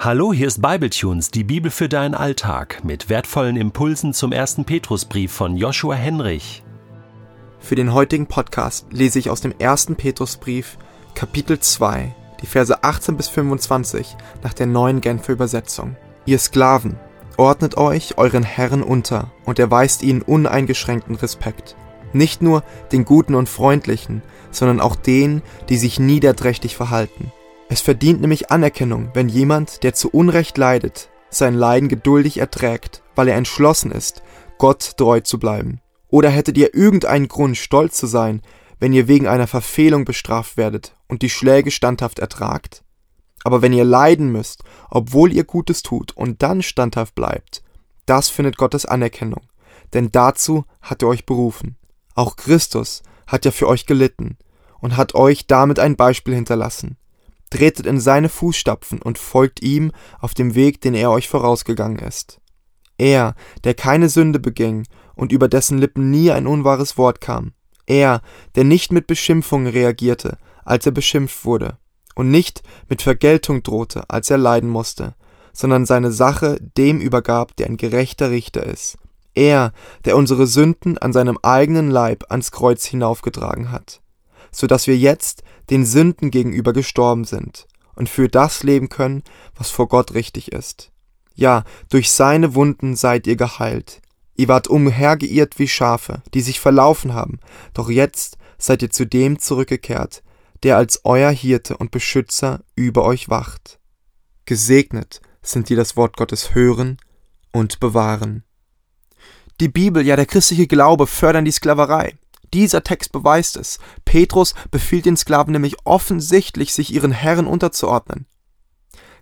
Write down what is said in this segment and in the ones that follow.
Hallo, hier ist Bibletunes, die Bibel für deinen Alltag, mit wertvollen Impulsen zum ersten Petrusbrief von Joshua Henrich. Für den heutigen Podcast lese ich aus dem ersten Petrusbrief, Kapitel 2, die Verse 18 bis 25 nach der neuen Genfer Übersetzung. Ihr Sklaven, ordnet euch euren Herren unter und erweist ihnen uneingeschränkten Respekt. Nicht nur den Guten und Freundlichen, sondern auch denen, die sich niederträchtig verhalten es verdient nämlich Anerkennung, wenn jemand, der zu Unrecht leidet, sein Leiden geduldig erträgt, weil er entschlossen ist, Gott treu zu bleiben. Oder hättet ihr irgendeinen Grund, stolz zu sein, wenn ihr wegen einer Verfehlung bestraft werdet und die Schläge standhaft ertragt? Aber wenn ihr leiden müsst, obwohl ihr Gutes tut und dann standhaft bleibt, das findet Gottes Anerkennung, denn dazu hat er euch berufen. Auch Christus hat ja für euch gelitten und hat euch damit ein Beispiel hinterlassen, tretet in seine Fußstapfen und folgt ihm auf dem Weg, den er euch vorausgegangen ist. Er, der keine Sünde beging und über dessen Lippen nie ein unwahres Wort kam. Er, der nicht mit Beschimpfungen reagierte, als er beschimpft wurde, und nicht mit Vergeltung drohte, als er leiden musste, sondern seine Sache dem übergab, der ein gerechter Richter ist. Er, der unsere Sünden an seinem eigenen Leib ans Kreuz hinaufgetragen hat so dass wir jetzt den Sünden gegenüber gestorben sind und für das leben können, was vor Gott richtig ist. Ja, durch seine Wunden seid ihr geheilt. Ihr wart umhergeirrt wie Schafe, die sich verlaufen haben, doch jetzt seid ihr zu dem zurückgekehrt, der als euer Hirte und Beschützer über euch wacht. Gesegnet sind die das Wort Gottes hören und bewahren. Die Bibel, ja der christliche Glaube fördern die Sklaverei. Dieser Text beweist es. Petrus befiehlt den Sklaven nämlich offensichtlich, sich ihren Herren unterzuordnen.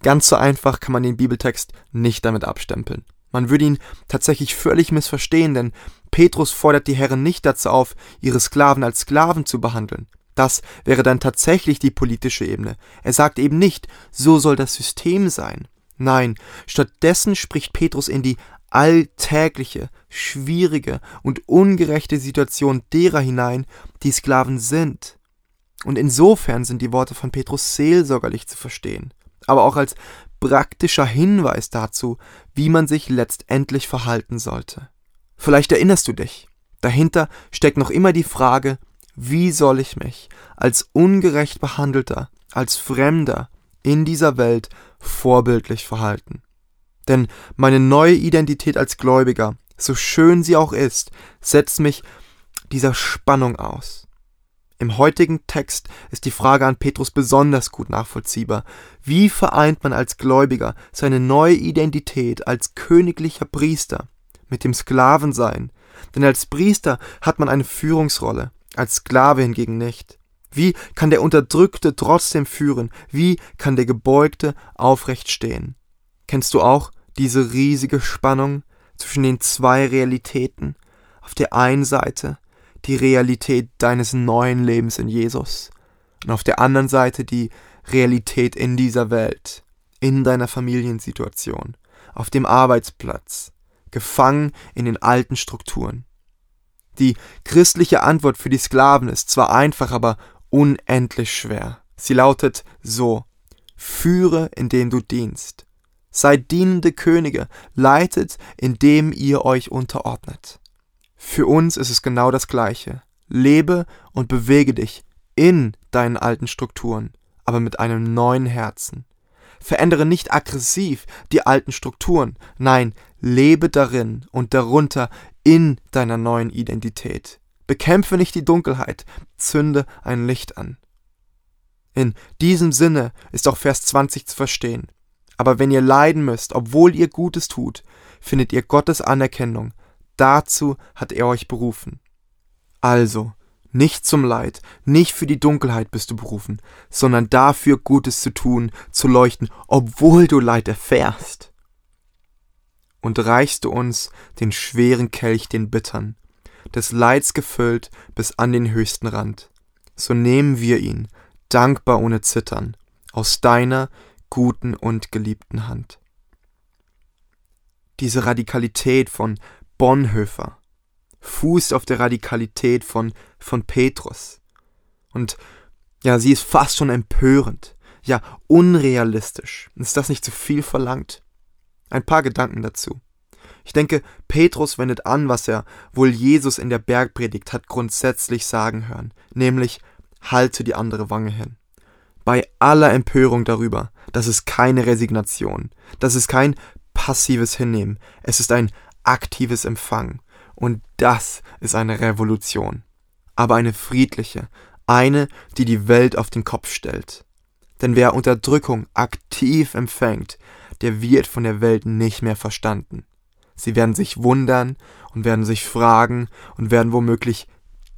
Ganz so einfach kann man den Bibeltext nicht damit abstempeln. Man würde ihn tatsächlich völlig missverstehen, denn Petrus fordert die Herren nicht dazu auf, ihre Sklaven als Sklaven zu behandeln. Das wäre dann tatsächlich die politische Ebene. Er sagt eben nicht, so soll das System sein. Nein, stattdessen spricht Petrus in die alltägliche, schwierige und ungerechte Situation derer hinein, die Sklaven sind. Und insofern sind die Worte von Petrus seelsorgerlich zu verstehen, aber auch als praktischer Hinweis dazu, wie man sich letztendlich verhalten sollte. Vielleicht erinnerst du dich, dahinter steckt noch immer die Frage, wie soll ich mich als ungerecht behandelter, als Fremder in dieser Welt vorbildlich verhalten? Denn meine neue Identität als Gläubiger, so schön sie auch ist, setzt mich dieser Spannung aus. Im heutigen Text ist die Frage an Petrus besonders gut nachvollziehbar. Wie vereint man als Gläubiger seine neue Identität als königlicher Priester mit dem Sklavensein? Denn als Priester hat man eine Führungsrolle, als Sklave hingegen nicht. Wie kann der Unterdrückte trotzdem führen? Wie kann der Gebeugte aufrecht stehen? Kennst du auch diese riesige Spannung zwischen den zwei Realitäten. Auf der einen Seite die Realität deines neuen Lebens in Jesus und auf der anderen Seite die Realität in dieser Welt, in deiner Familiensituation, auf dem Arbeitsplatz, gefangen in den alten Strukturen. Die christliche Antwort für die Sklaven ist zwar einfach, aber unendlich schwer. Sie lautet so Führe, indem du dienst. Seid dienende Könige, leitet, indem ihr euch unterordnet. Für uns ist es genau das Gleiche. Lebe und bewege dich in deinen alten Strukturen, aber mit einem neuen Herzen. Verändere nicht aggressiv die alten Strukturen, nein, lebe darin und darunter in deiner neuen Identität. Bekämpfe nicht die Dunkelheit, zünde ein Licht an. In diesem Sinne ist auch Vers 20 zu verstehen. Aber wenn ihr leiden müsst, obwohl ihr Gutes tut, findet ihr Gottes Anerkennung. Dazu hat er euch berufen. Also, nicht zum Leid, nicht für die Dunkelheit bist du berufen, sondern dafür Gutes zu tun, zu leuchten, obwohl du Leid erfährst. Und reichst du uns den schweren Kelch, den bittern, des Leids gefüllt bis an den höchsten Rand, so nehmen wir ihn, dankbar ohne Zittern, aus deiner guten und geliebten Hand. Diese Radikalität von Bonhoeffer fußt auf der Radikalität von, von Petrus. Und ja, sie ist fast schon empörend. ja unrealistisch. Ist das nicht zu viel verlangt? Ein paar Gedanken dazu. Ich denke, Petrus wendet an, was er wohl Jesus in der Bergpredigt hat grundsätzlich sagen hören, nämlich halte die andere Wange hin. Bei aller Empörung darüber, das ist keine Resignation, das ist kein passives Hinnehmen, es ist ein aktives Empfangen. Und das ist eine Revolution. Aber eine friedliche, eine, die die Welt auf den Kopf stellt. Denn wer Unterdrückung aktiv empfängt, der wird von der Welt nicht mehr verstanden. Sie werden sich wundern und werden sich fragen und werden womöglich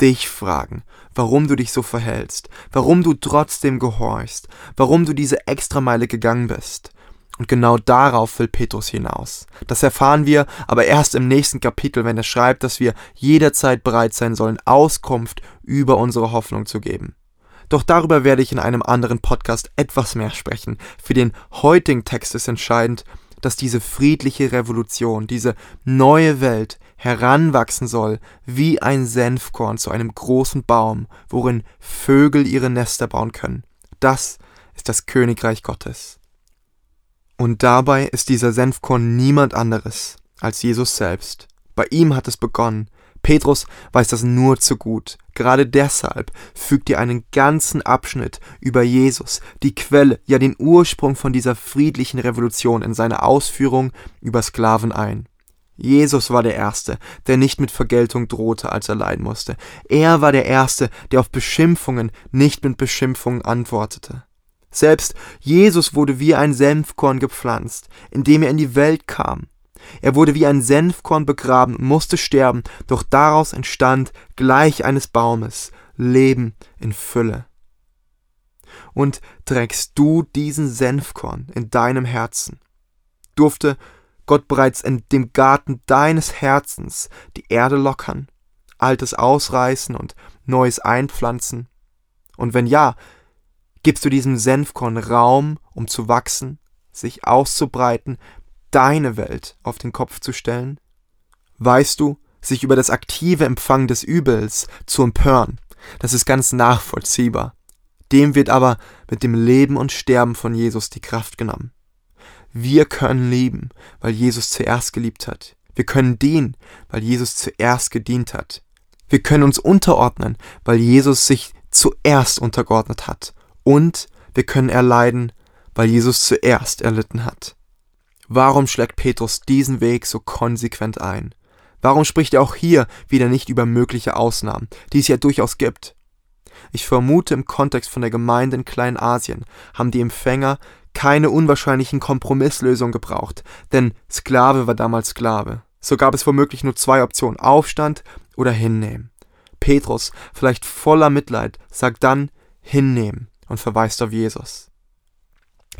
dich fragen, warum du dich so verhältst, warum du trotzdem gehorchst, warum du diese Extrameile gegangen bist. Und genau darauf will Petrus hinaus. Das erfahren wir aber erst im nächsten Kapitel, wenn er schreibt, dass wir jederzeit bereit sein sollen, Auskunft über unsere Hoffnung zu geben. Doch darüber werde ich in einem anderen Podcast etwas mehr sprechen. Für den heutigen Text ist entscheidend, dass diese friedliche Revolution, diese neue Welt heranwachsen soll wie ein Senfkorn zu einem großen Baum, worin Vögel ihre Nester bauen können. Das ist das Königreich Gottes. Und dabei ist dieser Senfkorn niemand anderes als Jesus selbst. Bei ihm hat es begonnen, Petrus weiß das nur zu gut. Gerade deshalb fügt er einen ganzen Abschnitt über Jesus, die Quelle, ja den Ursprung von dieser friedlichen Revolution in seine Ausführung über Sklaven ein. Jesus war der Erste, der nicht mit Vergeltung drohte, als er leiden musste. Er war der Erste, der auf Beschimpfungen nicht mit Beschimpfungen antwortete. Selbst Jesus wurde wie ein Senfkorn gepflanzt, indem er in die Welt kam. Er wurde wie ein Senfkorn begraben und musste sterben, doch daraus entstand gleich eines Baumes Leben in Fülle. Und trägst du diesen Senfkorn in deinem Herzen? Durfte Gott bereits in dem Garten deines Herzens die Erde lockern, Altes ausreißen und Neues einpflanzen? Und wenn ja, gibst du diesem Senfkorn Raum, um zu wachsen, sich auszubreiten, deine Welt auf den Kopf zu stellen? Weißt du, sich über das aktive Empfangen des Übels zu empören, das ist ganz nachvollziehbar. Dem wird aber mit dem Leben und Sterben von Jesus die Kraft genommen. Wir können lieben, weil Jesus zuerst geliebt hat. Wir können dienen, weil Jesus zuerst gedient hat. Wir können uns unterordnen, weil Jesus sich zuerst untergeordnet hat. Und wir können erleiden, weil Jesus zuerst erlitten hat. Warum schlägt Petrus diesen Weg so konsequent ein? Warum spricht er auch hier wieder nicht über mögliche Ausnahmen, die es ja durchaus gibt? Ich vermute, im Kontext von der Gemeinde in Kleinasien haben die Empfänger keine unwahrscheinlichen Kompromisslösungen gebraucht, denn Sklave war damals Sklave. So gab es womöglich nur zwei Optionen, Aufstand oder hinnehmen. Petrus, vielleicht voller Mitleid, sagt dann hinnehmen und verweist auf Jesus.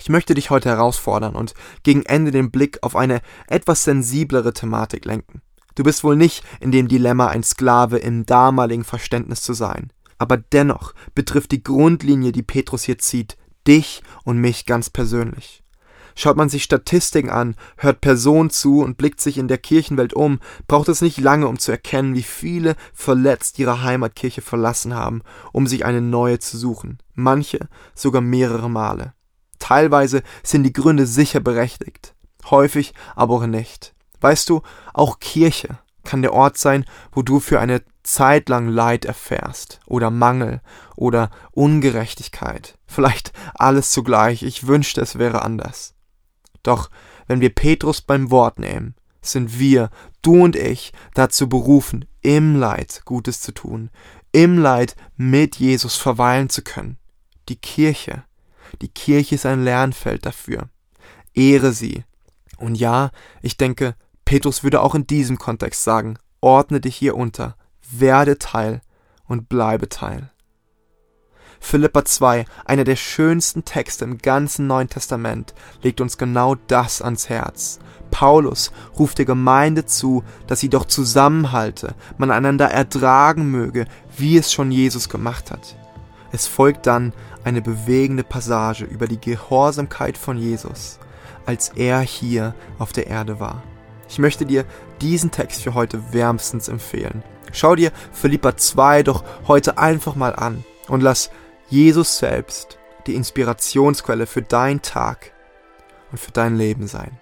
Ich möchte dich heute herausfordern und gegen Ende den Blick auf eine etwas sensiblere Thematik lenken. Du bist wohl nicht in dem Dilemma, ein Sklave im damaligen Verständnis zu sein. Aber dennoch betrifft die Grundlinie, die Petrus hier zieht, dich und mich ganz persönlich. Schaut man sich Statistiken an, hört Personen zu und blickt sich in der Kirchenwelt um, braucht es nicht lange, um zu erkennen, wie viele verletzt ihre Heimatkirche verlassen haben, um sich eine neue zu suchen. Manche sogar mehrere Male. Teilweise sind die Gründe sicher berechtigt, häufig aber auch nicht. Weißt du, auch Kirche kann der Ort sein, wo du für eine Zeit lang Leid erfährst oder Mangel oder Ungerechtigkeit. Vielleicht alles zugleich, ich wünschte, es wäre anders. Doch wenn wir Petrus beim Wort nehmen, sind wir, du und ich, dazu berufen, im Leid Gutes zu tun, im Leid mit Jesus verweilen zu können. Die Kirche die Kirche ist ein Lernfeld dafür. Ehre sie. Und ja, ich denke, Petrus würde auch in diesem Kontext sagen, ordne dich hier unter, werde Teil und bleibe Teil. Philippa 2, einer der schönsten Texte im ganzen Neuen Testament, legt uns genau das ans Herz. Paulus ruft der Gemeinde zu, dass sie doch zusammenhalte, man einander ertragen möge, wie es schon Jesus gemacht hat. Es folgt dann eine bewegende Passage über die Gehorsamkeit von Jesus, als er hier auf der Erde war. Ich möchte dir diesen Text für heute wärmstens empfehlen. Schau dir Philippa 2 doch heute einfach mal an und lass Jesus selbst die Inspirationsquelle für dein Tag und für dein Leben sein.